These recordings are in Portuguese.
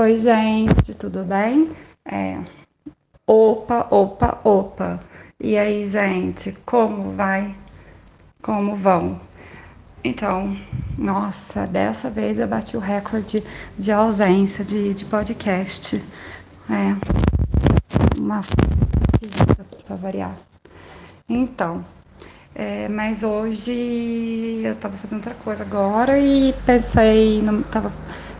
Oi, gente, tudo bem? É... Opa, opa, opa. E aí, gente, como vai? Como vão? Então, nossa, dessa vez eu bati o recorde de ausência de, de podcast. É. Uma para variar. Então, é, mas hoje eu tava fazendo outra coisa agora e pensei, não, tava,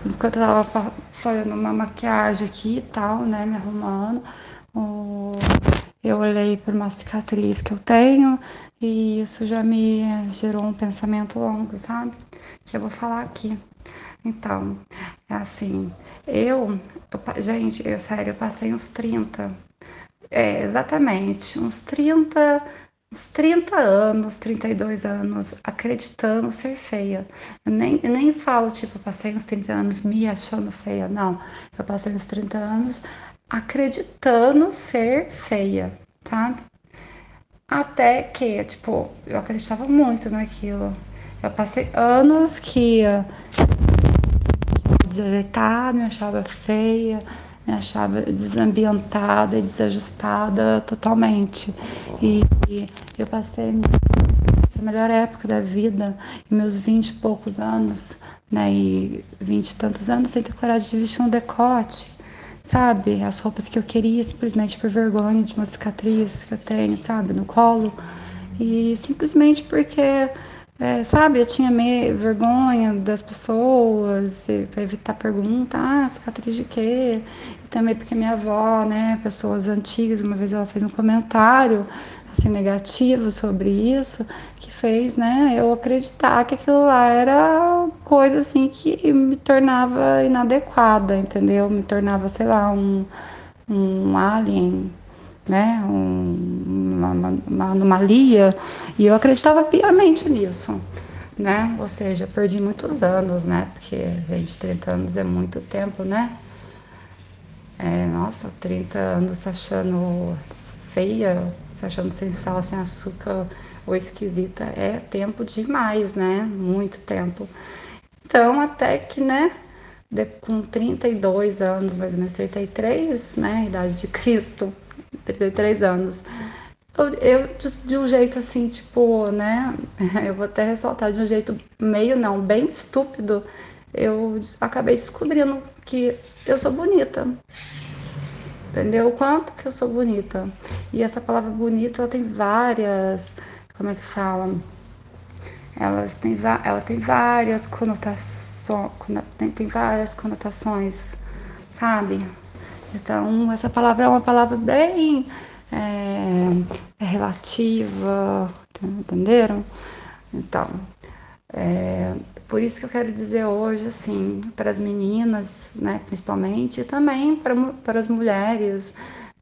enquanto eu tava fazendo uma maquiagem aqui e tal, né, me arrumando, eu olhei para uma cicatriz que eu tenho e isso já me gerou um pensamento longo, sabe? Que eu vou falar aqui. Então, é assim, eu, eu gente, eu sério, eu passei uns 30, é, exatamente, uns 30 uns 30 anos, 32 anos, acreditando ser feia. Eu nem, eu nem falo, tipo, passei uns 30 anos me achando feia, não. Eu passei uns 30 anos acreditando ser feia, sabe? Até que, tipo, eu acreditava muito naquilo. Eu passei anos que desajeitada, me achava feia, me achava desambientada e desajustada totalmente. E, e eu passei essa melhor época da vida, meus vinte e poucos anos, né, e vinte e tantos anos, sem ter coragem de vestir um decote, sabe? As roupas que eu queria simplesmente por vergonha de uma cicatriz que eu tenho, sabe, no colo. E simplesmente porque, é, sabe, eu tinha meio vergonha das pessoas, para evitar pergunta, ah, cicatriz de quê? E também porque minha avó, né, pessoas antigas, uma vez ela fez um comentário assim negativo sobre isso que fez né eu acreditar que aquilo lá era coisa assim que me tornava inadequada entendeu me tornava sei lá um, um alien né um, uma, uma anomalia e eu acreditava piamente nisso né ou seja perdi muitos anos né porque 20 30 anos é muito tempo né é, nossa 30 anos achando feia se achando sem sal, sem açúcar ou esquisita, é tempo demais, né? Muito tempo. Então, até que, né, de, com 32 anos, mais ou menos 33, né, idade de Cristo, 33 anos, eu, eu de, um jeito assim, tipo, né, eu vou até ressaltar, de um jeito meio não, bem estúpido, eu acabei descobrindo que eu sou bonita entendeu? O quanto que eu sou bonita. E essa palavra bonita, ela tem várias, como é que fala? Elas têm, ela tem várias conotações, tem, tem várias conotações, sabe? Então, essa palavra é uma palavra bem é, relativa, entenderam? Então, é, por isso que eu quero dizer hoje, assim, para as meninas, né, principalmente, e também para, para as mulheres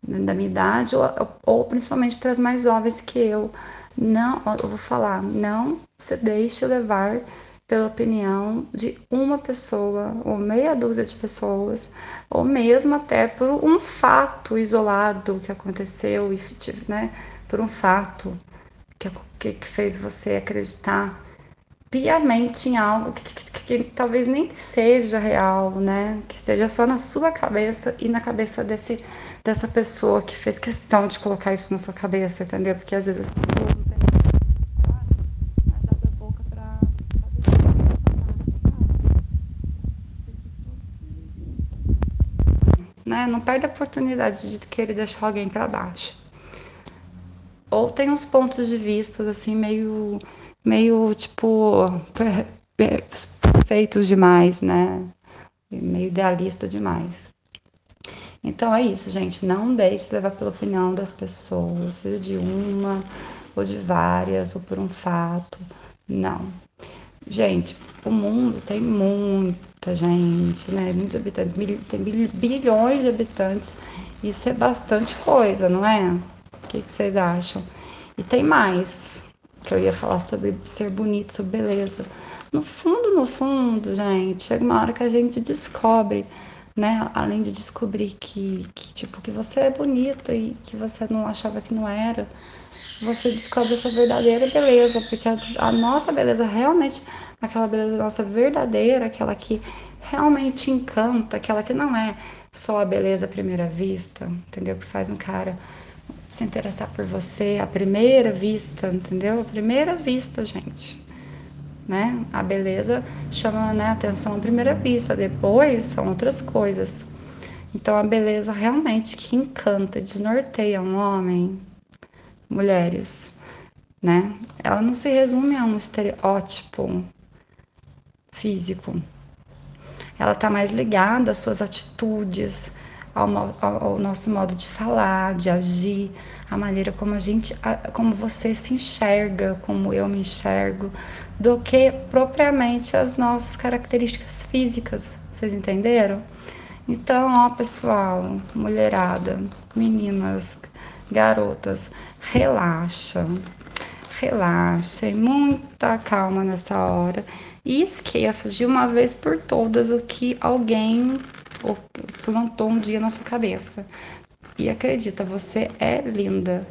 da minha idade, ou, ou principalmente para as mais jovens que eu, não, eu vou falar, não se deixe levar pela opinião de uma pessoa ou meia dúzia de pessoas, ou mesmo até por um fato isolado que aconteceu, né, por um fato que, que, fez você acreditar piamente em algo que, que, que, que, talvez nem seja real, né? Que esteja só na sua cabeça e na cabeça desse, dessa pessoa que fez questão de colocar isso na sua cabeça, entendeu? Porque às vezes as pessoas não têm mas abre a boca pra né? Não perde a oportunidade de querer deixar alguém para baixo. Ou tem uns pontos de vista assim meio meio tipo perfeitos demais, né? Meio idealista demais. Então é isso, gente. Não deixe se levar pela opinião das pessoas, seja de uma ou de várias, ou por um fato. Não. Gente, o mundo tem muita gente, né? Muitos habitantes, tem bilhões de habitantes. Isso é bastante coisa, não é? O que, que vocês acham? E tem mais que eu ia falar sobre ser bonito, sobre beleza. No fundo, no fundo, gente, chega uma hora que a gente descobre, né? Além de descobrir que, que tipo, que você é bonita e que você não achava que não era, você descobre a sua verdadeira beleza, porque a, a nossa beleza realmente, aquela beleza nossa verdadeira, aquela que realmente encanta, aquela que não é só a beleza à primeira vista, entendeu? Que faz um cara se interessar por você à primeira vista, entendeu? Primeira vista, gente. Né? A beleza chama né, atenção à primeira vista, depois são outras coisas. Então a beleza realmente que encanta, desnorteia um homem, mulheres, né? Ela não se resume a um estereótipo físico. Ela está mais ligada às suas atitudes, ao, ao, nosso modo de falar, de agir, a maneira como a gente, como você se enxerga, como eu me enxergo, do que propriamente as nossas características físicas. Vocês entenderam? Então, ó, pessoal, mulherada, meninas, garotas, relaxa, relaxem, muita calma nessa hora e esqueça de uma vez por todas o que alguém plantou um dia na sua cabeça. E acredita, você é linda.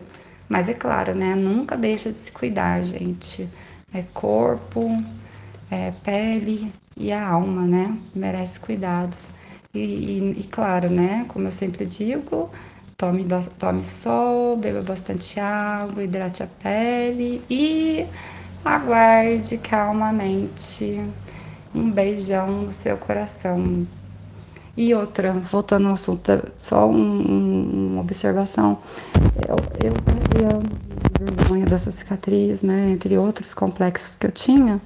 Mas é claro, né? Nunca deixa de se cuidar, gente. É corpo, é pele e a alma, né? Merece cuidados. E, e, e, claro, né? Como eu sempre digo, tome, tome sol, beba bastante água, hidrate a pele e aguarde calmamente. Um beijão no seu coração. E outra, voltando ao assunto, só um, uma observação. Eu, eu vergonha dessa cicatriz, né? Entre outros complexos que eu tinha.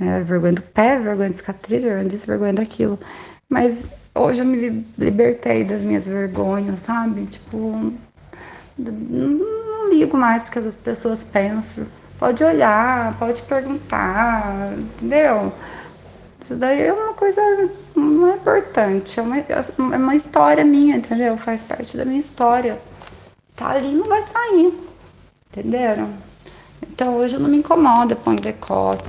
Era vergonha do pé, vergonha de cicatriz, vergonha disso, vergonha daquilo. Mas hoje eu me libertei das minhas vergonhas, sabe? Tipo, não ligo mais porque as pessoas pensam. Pode olhar, pode perguntar, entendeu? Isso daí é uma coisa não é importante, é uma, é uma história minha, entendeu? Faz parte da minha história. Tá ali não vai sair, entenderam? Então hoje eu não me incomodo, põe decote.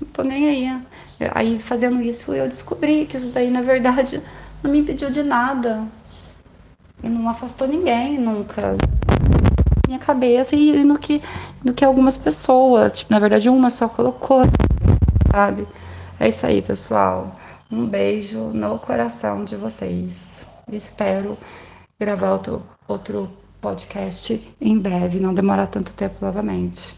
Não tô nem aí. Aí fazendo isso eu descobri que isso daí na verdade não me impediu de nada. E não afastou ninguém nunca minha cabeça e no que, no que algumas pessoas, tipo, na verdade uma só colocou, sabe? É isso aí, pessoal. Um beijo no coração de vocês. Espero gravar outro, outro podcast em breve, não demorar tanto tempo novamente.